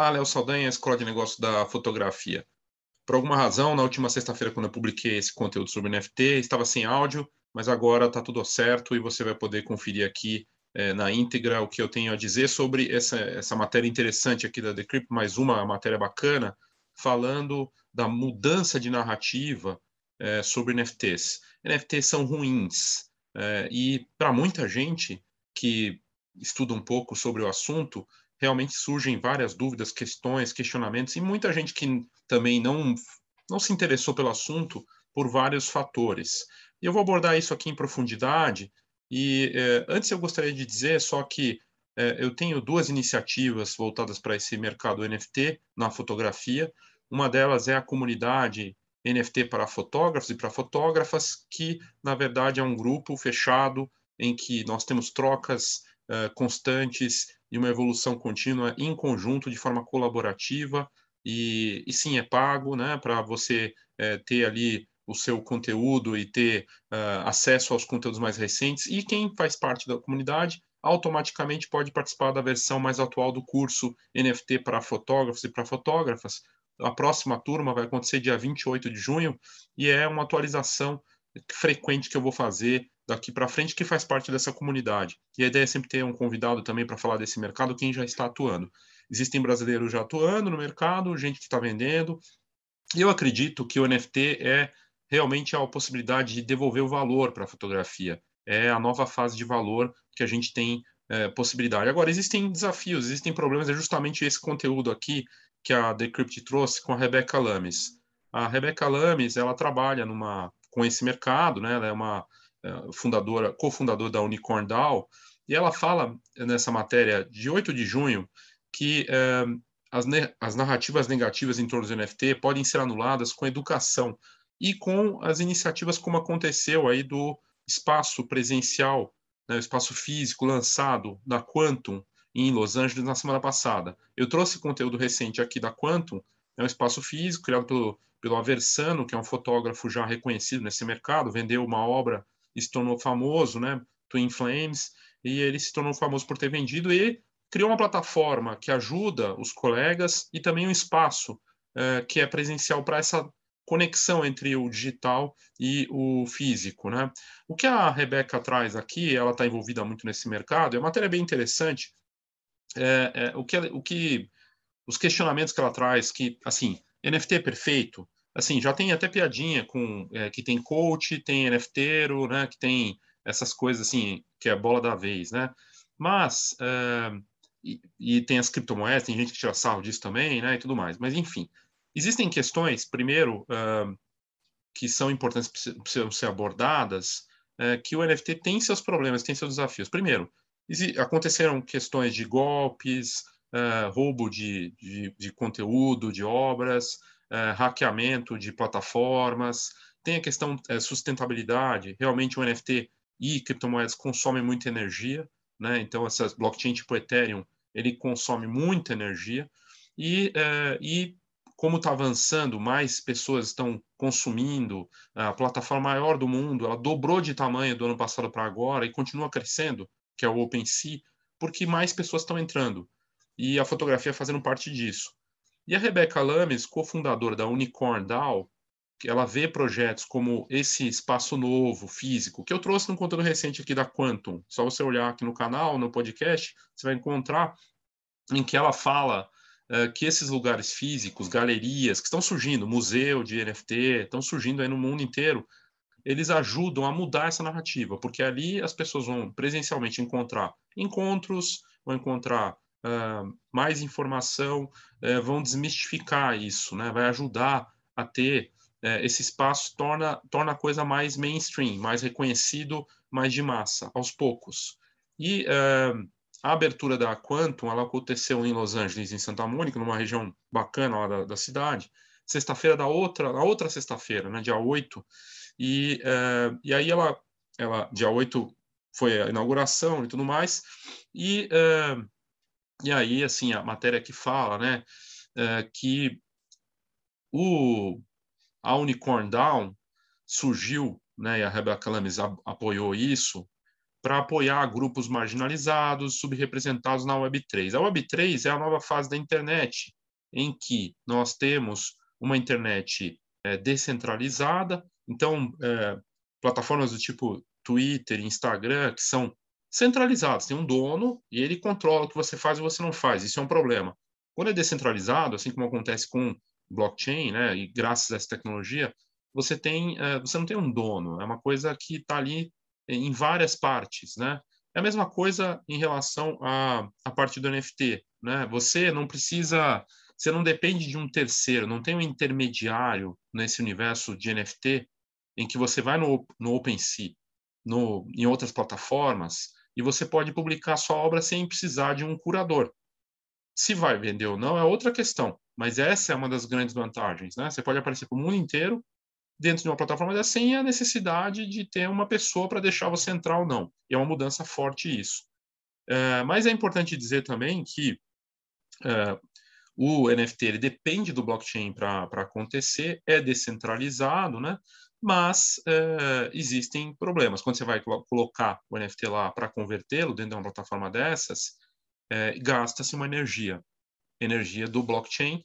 Olá, Léo Saldanha, Escola de Negócios da Fotografia. Por alguma razão, na última sexta-feira, quando eu publiquei esse conteúdo sobre NFT, estava sem áudio, mas agora está tudo certo e você vai poder conferir aqui é, na íntegra o que eu tenho a dizer sobre essa, essa matéria interessante aqui da Decrypt, mais uma matéria bacana, falando da mudança de narrativa é, sobre NFTs. NFTs são ruins é, e para muita gente que estuda um pouco sobre o assunto, realmente surgem várias dúvidas, questões, questionamentos, e muita gente que também não, não se interessou pelo assunto por vários fatores. Eu vou abordar isso aqui em profundidade, e eh, antes eu gostaria de dizer só que eh, eu tenho duas iniciativas voltadas para esse mercado NFT na fotografia. Uma delas é a comunidade NFT para fotógrafos e para fotógrafas, que na verdade é um grupo fechado em que nós temos trocas uh, constantes e uma evolução contínua em conjunto, de forma colaborativa, e, e sim, é pago, né, para você é, ter ali o seu conteúdo e ter uh, acesso aos conteúdos mais recentes, e quem faz parte da comunidade automaticamente pode participar da versão mais atual do curso NFT para fotógrafos e para fotógrafas. A próxima turma vai acontecer dia 28 de junho, e é uma atualização frequente que eu vou fazer daqui para frente que faz parte dessa comunidade. E a ideia é sempre ter um convidado também para falar desse mercado, quem já está atuando. Existem brasileiros já atuando no mercado, gente que está vendendo. E eu acredito que o NFT é realmente a possibilidade de devolver o valor para a fotografia. É a nova fase de valor que a gente tem é, possibilidade. Agora, existem desafios, existem problemas, é justamente esse conteúdo aqui que a Decrypt trouxe com a Rebecca Lames. A Rebecca Lames, ela trabalha numa, com esse mercado, né? ela é uma fundadora, cofundadora da Unicorn DAO, e ela fala nessa matéria de 8 de junho que é, as, as narrativas negativas em torno do NFT podem ser anuladas com educação e com as iniciativas como aconteceu aí do espaço presencial, né, espaço físico lançado da Quantum em Los Angeles na semana passada. Eu trouxe conteúdo recente aqui da Quantum, é um espaço físico criado pelo, pelo Aversano, que é um fotógrafo já reconhecido nesse mercado, vendeu uma obra e se tornou famoso, né? Twin Flames, e ele se tornou famoso por ter vendido e criou uma plataforma que ajuda os colegas e também um espaço uh, que é presencial para essa conexão entre o digital e o físico, né? O que a Rebeca traz aqui, ela está envolvida muito nesse mercado, é uma matéria bem interessante. É, é, o, que, o que os questionamentos que ela traz, que assim, NFT é perfeito, assim, já tem até piadinha com é, que tem coach, tem NFTero, né, que tem essas coisas assim, que é a bola da vez, né? Mas é, e, e, tem as criptomoedas, tem gente que tira sarro disso também, né, e tudo mais. Mas enfim, existem questões, primeiro, é, que são importantes precisam ser abordadas, é, que o NFT tem seus problemas, tem seus desafios. Primeiro, aconteceram questões de golpes, é, roubo de, de, de conteúdo, de obras, é, hackeamento de plataformas, tem a questão é, sustentabilidade, realmente o NFT e criptomoedas consomem muita energia, né? Então essas blockchain tipo Ethereum, ele consome muita energia e, é, e como está avançando, mais pessoas estão consumindo, a plataforma maior do mundo, ela dobrou de tamanho do ano passado para agora e continua crescendo, que é o OpenSea, porque mais pessoas estão entrando. E a fotografia fazendo parte disso. E a Rebecca Lames, cofundadora da Unicorn DAO, ela vê projetos como esse espaço novo, físico, que eu trouxe no conteúdo recente aqui da Quantum. Só você olhar aqui no canal, no podcast, você vai encontrar em que ela fala uh, que esses lugares físicos, galerias que estão surgindo, museu de NFT, estão surgindo aí no mundo inteiro, eles ajudam a mudar essa narrativa, porque ali as pessoas vão presencialmente encontrar encontros, vão encontrar uh, mais informação, uh, vão desmistificar isso, né? vai ajudar a ter uh, esse espaço, torna, torna a coisa mais mainstream, mais reconhecido, mais de massa, aos poucos. E a abertura da Quantum ela aconteceu em Los Angeles, em Santa Mônica, numa região bacana lá da, da cidade, sexta-feira da outra, na outra sexta-feira, né, dia 8, e, e aí ela, ela, dia 8 foi a inauguração e tudo mais, e e aí, assim, a matéria que fala, né, é, que o, a Unicorn Down surgiu, né, e a Rebecca Lames apoiou isso, para apoiar grupos marginalizados, subrepresentados na Web3. A Web3 é a nova fase da internet, em que nós temos uma internet é, descentralizada, então, é, plataformas do tipo Twitter, Instagram, que são centralizadas, tem um dono e ele controla o que você faz e você não faz, isso é um problema. Quando é descentralizado, assim como acontece com blockchain, né, e graças a essa tecnologia, você tem, uh, você não tem um dono, é uma coisa que está ali em várias partes, né? É a mesma coisa em relação à, à parte do NFT, né? Você não precisa, você não depende de um terceiro, não tem um intermediário nesse universo de NFT em que você vai no, no OpenSea, no, em outras plataformas, e você pode publicar sua obra sem precisar de um curador. Se vai vender ou não é outra questão, mas essa é uma das grandes vantagens, né? Você pode aparecer para o mundo inteiro dentro de uma plataforma dessa sem a necessidade de ter uma pessoa para deixar você entrar ou não. E é uma mudança forte isso. É, mas é importante dizer também que é, o NFT ele depende do blockchain para acontecer, é descentralizado, né? mas é, existem problemas. Quando você vai colocar o NFT lá para convertê-lo dentro de uma plataforma dessas, é, gasta-se uma energia, energia do blockchain,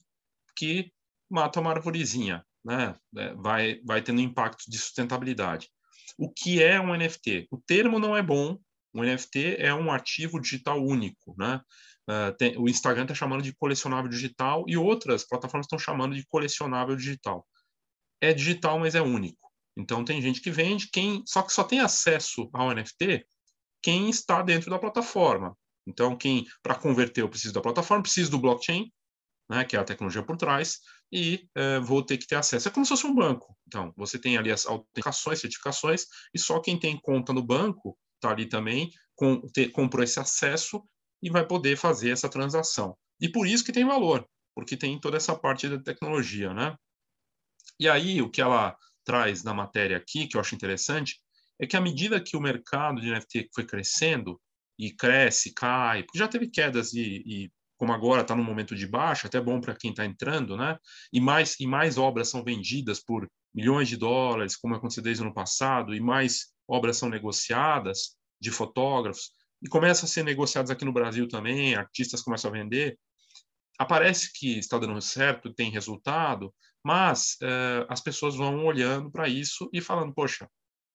que mata uma arvorezinha, né? É, vai, vai tendo impacto de sustentabilidade. O que é um NFT? O termo não é bom. Um NFT é um ativo digital único, né? Uh, tem, o Instagram está chamando de colecionável digital e outras plataformas estão chamando de colecionável digital. É digital, mas é único. Então tem gente que vende, quem só que só tem acesso ao NFT quem está dentro da plataforma. Então quem para converter eu preciso da plataforma, preciso do blockchain, né, que é a tecnologia por trás, e é, vou ter que ter acesso. É como se fosse um banco. Então, você tem ali as autenticações, certificações, e só quem tem conta no banco está ali também, com, ter, comprou esse acesso e vai poder fazer essa transação. E por isso que tem valor, porque tem toda essa parte da tecnologia, né? E aí, o que ela traz na matéria aqui, que eu acho interessante, é que à medida que o mercado de NFT foi crescendo, e cresce, cai, porque já teve quedas e, e como agora está no momento de baixa, até bom para quem está entrando, né? E mais e mais obras são vendidas por milhões de dólares, como aconteceu desde o ano passado, e mais obras são negociadas de fotógrafos e começam a ser negociadas aqui no Brasil também, artistas começam a vender. Aparece que está dando certo, tem resultado, mas eh, as pessoas vão olhando para isso e falando, poxa,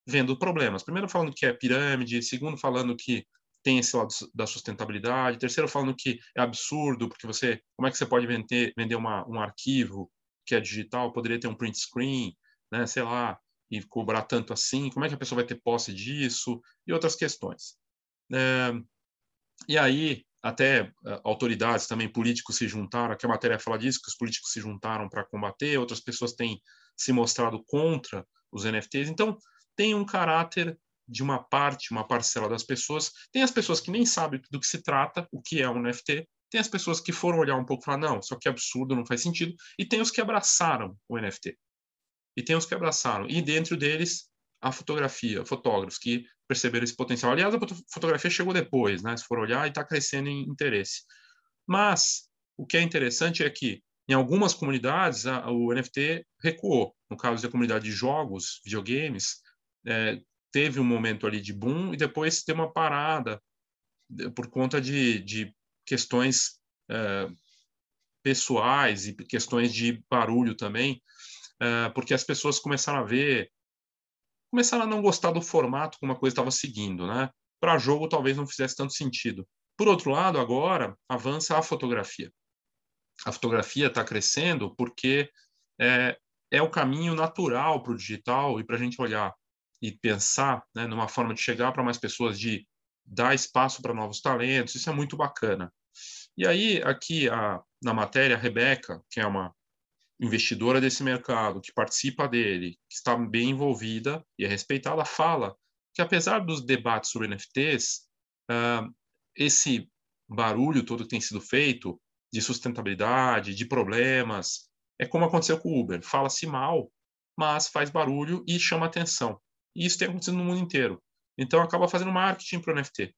vendo problemas. Primeiro falando que é pirâmide, segundo falando que tem esse lado da sustentabilidade. Terceiro, falando que é absurdo, porque você, como é que você pode vender, vender uma, um arquivo que é digital, poderia ter um print screen, né, sei lá, e cobrar tanto assim, como é que a pessoa vai ter posse disso, e outras questões. É, e aí, até uh, autoridades também, políticos se juntaram, aqui a matéria fala disso, que os políticos se juntaram para combater, outras pessoas têm se mostrado contra os NFTs, então tem um caráter de uma parte, uma parcela das pessoas. Tem as pessoas que nem sabem do que se trata, o que é um NFT. Tem as pessoas que foram olhar um pouco e falar, não, isso aqui é absurdo, não faz sentido. E tem os que abraçaram o NFT. E tem os que abraçaram. E dentro deles, a fotografia, fotógrafos que perceberam esse potencial. Aliás, a fotografia chegou depois, né? Se for olhar, e está crescendo em interesse. Mas o que é interessante é que em algumas comunidades a, o NFT recuou. No caso da comunidade de jogos, videogames, é, teve um momento ali de boom e depois tem uma parada por conta de, de questões é, pessoais e questões de barulho também, é, porque as pessoas começaram a ver, começaram a não gostar do formato como a coisa estava seguindo, né? Para jogo talvez não fizesse tanto sentido. Por outro lado, agora avança a fotografia. A fotografia está crescendo porque é, é o caminho natural para o digital e para a gente olhar e pensar né, numa forma de chegar para mais pessoas, de dar espaço para novos talentos, isso é muito bacana. E aí, aqui a, na matéria, a Rebeca, que é uma investidora desse mercado, que participa dele, que está bem envolvida e é respeitada, fala que apesar dos debates sobre NFTs, uh, esse barulho todo que tem sido feito de sustentabilidade, de problemas, é como aconteceu com o Uber. Fala-se mal, mas faz barulho e chama atenção. E isso tem acontecido no mundo inteiro. Então, acaba fazendo marketing para o NFT.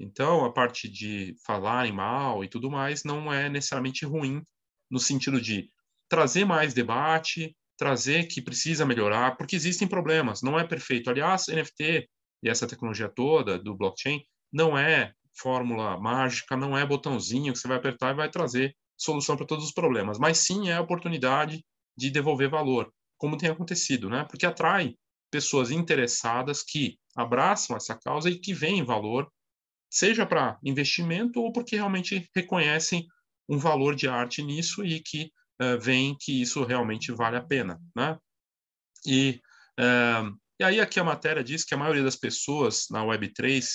Então, a parte de falarem mal e tudo mais não é necessariamente ruim, no sentido de trazer mais debate, trazer que precisa melhorar, porque existem problemas, não é perfeito. Aliás, NFT e essa tecnologia toda do blockchain não é fórmula mágica, não é botãozinho que você vai apertar e vai trazer solução para todos os problemas, mas sim é a oportunidade de devolver valor, como tem acontecido, né? Porque atrai pessoas interessadas que abraçam essa causa e que veem valor, seja para investimento ou porque realmente reconhecem um valor de arte nisso e que uh, veem que isso realmente vale a pena, né? E, uh, e aí aqui a matéria diz que a maioria das pessoas na Web3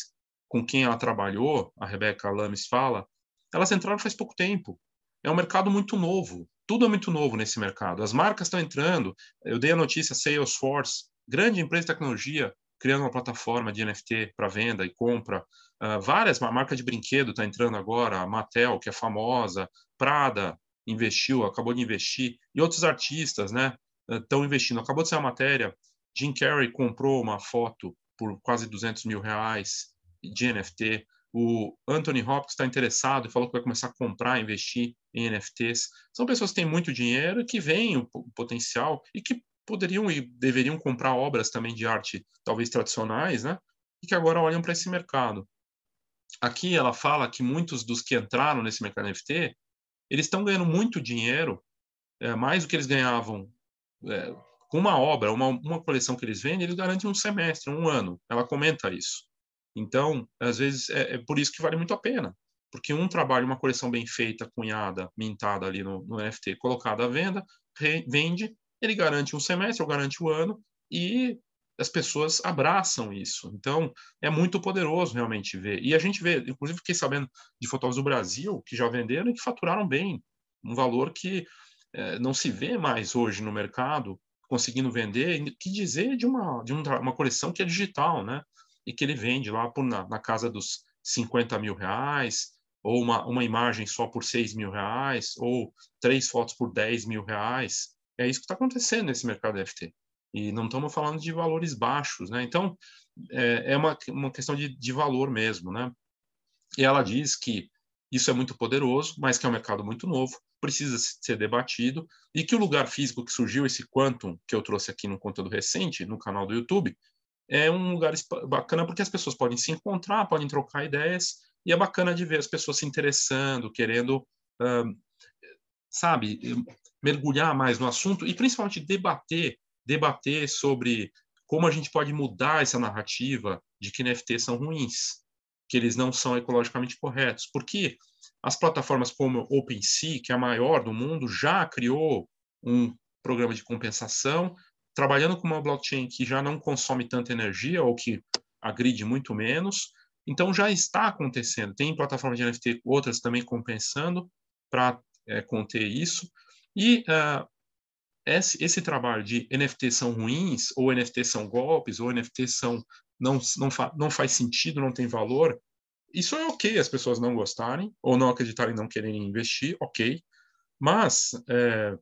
com quem ela trabalhou, a Rebeca Lames fala, elas entraram faz pouco tempo. É um mercado muito novo. Tudo é muito novo nesse mercado. As marcas estão entrando. Eu dei a notícia Salesforce, grande empresa de tecnologia, criando uma plataforma de NFT para venda e compra. Uh, várias, a marca de brinquedo está entrando agora, a Mattel, que é famosa, Prada investiu, acabou de investir, e outros artistas, né, estão investindo. Acabou de ser uma matéria, Jim Carrey comprou uma foto por quase 200 mil reais de NFT. O Anthony Hopkins está interessado e falou que vai começar a comprar, investir em NFTs. São pessoas que têm muito dinheiro, que veem o potencial e que poderiam e deveriam comprar obras também de arte, talvez tradicionais, né? E que agora olham para esse mercado. Aqui ela fala que muitos dos que entraram nesse mercado NFT, eles estão ganhando muito dinheiro, é, mais do que eles ganhavam é, com uma obra, uma, uma coleção que eles vendem, eles garantem um semestre, um ano. Ela comenta isso. Então, às vezes, é, é, por isso que vale muito a pena. Porque um trabalho, uma coleção bem feita, cunhada, mintada ali no, no NFT, colocada à venda, vende, ele garante um semestre ou garante o um ano, e as pessoas abraçam isso. Então, é muito poderoso realmente ver. E a gente vê, inclusive, fiquei sabendo de fotógrafos do Brasil que já venderam e que faturaram bem, um valor que é, não se vê mais hoje no mercado, conseguindo vender, que dizer de uma, de uma coleção que é digital, né? e que ele vende lá por, na, na casa dos 50 mil reais, ou uma, uma imagem só por 6 mil reais, ou três fotos por 10 mil reais. É isso que está acontecendo nesse mercado NFT. E não estamos falando de valores baixos, né? Então, é, é uma, uma questão de, de valor mesmo, né? E ela diz que isso é muito poderoso, mas que é um mercado muito novo, precisa ser debatido, e que o lugar físico que surgiu, esse Quantum, que eu trouxe aqui no conteúdo recente, no canal do YouTube, é um lugar bacana porque as pessoas podem se encontrar, podem trocar ideias, e é bacana de ver as pessoas se interessando, querendo, uh, sabe, mergulhar mais no assunto e principalmente debater, debater sobre como a gente pode mudar essa narrativa de que NFTs são ruins, que eles não são ecologicamente corretos, porque as plataformas como OpenSea, que é a maior do mundo, já criou um programa de compensação trabalhando com uma blockchain que já não consome tanta energia ou que agride muito menos. Então já está acontecendo. Tem plataformas de NFT, outras também compensando para é, conter isso. E uh, esse, esse, trabalho de NFT são ruins, ou NFT são golpes, ou NFT são não, não, fa, não faz sentido, não tem valor, isso é ok as pessoas não gostarem, ou não acreditarem, não quererem investir, ok. Mas é,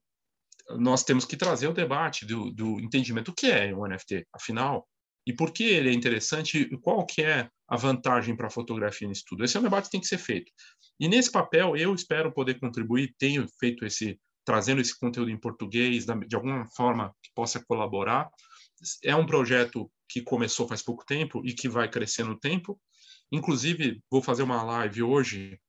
nós temos que trazer o debate do, do entendimento do que é um NFT, afinal, e por que ele é interessante qual que é a vantagem para a fotografia nisso tudo. Esse é um debate que tem que ser feito. E nesse papel eu espero poder contribuir, tenho feito esse trazendo esse conteúdo em português de alguma forma que possa colaborar. É um projeto que começou faz pouco tempo e que vai crescer no tempo. Inclusive, vou fazer uma live hoje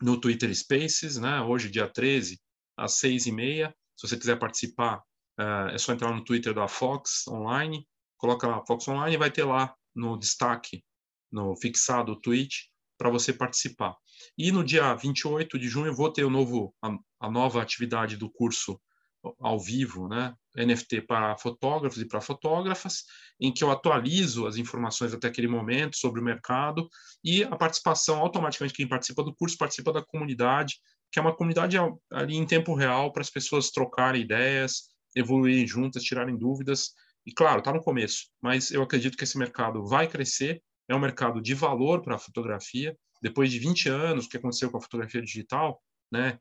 no Twitter Spaces, né? hoje, dia 13, às seis e meia, se você quiser participar, uh, é só entrar no Twitter da Fox Online, coloca lá Fox Online e vai ter lá no destaque, no fixado o tweet, para você participar. E no dia 28 de junho eu vou ter o novo, a, a nova atividade do curso ao vivo, né? NFT para fotógrafos e para fotógrafas, em que eu atualizo as informações até aquele momento sobre o mercado e a participação, automaticamente quem participa do curso participa da comunidade que é uma comunidade ali em tempo real para as pessoas trocarem ideias, evoluírem juntas, tirarem dúvidas. E claro, está no começo, mas eu acredito que esse mercado vai crescer. É um mercado de valor para a fotografia. Depois de 20 anos, o que aconteceu com a fotografia digital, né?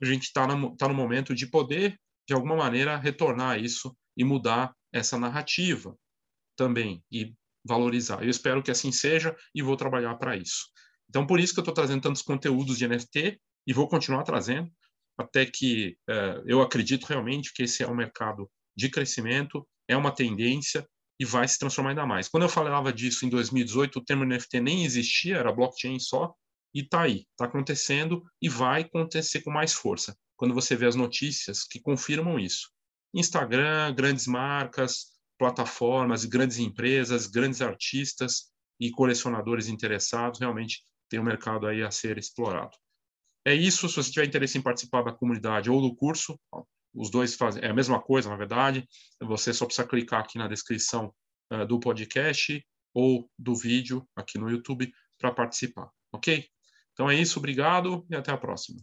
A gente está no, tá no momento de poder, de alguma maneira, retornar isso e mudar essa narrativa também e valorizar. Eu espero que assim seja e vou trabalhar para isso. Então, por isso que eu estou trazendo tantos conteúdos de NFT e vou continuar trazendo até que uh, eu acredito realmente que esse é um mercado de crescimento, é uma tendência e vai se transformar ainda mais. Quando eu falava disso em 2018, o termo NFT nem existia, era blockchain só, e está aí, está acontecendo e vai acontecer com mais força. Quando você vê as notícias que confirmam isso. Instagram, grandes marcas, plataformas, grandes empresas, grandes artistas e colecionadores interessados, realmente tem um mercado aí a ser explorado. É isso, se você tiver interesse em participar da comunidade ou do curso, os dois fazem é a mesma coisa, na verdade. Você só precisa clicar aqui na descrição uh, do podcast ou do vídeo aqui no YouTube para participar, ok? Então é isso, obrigado e até a próxima.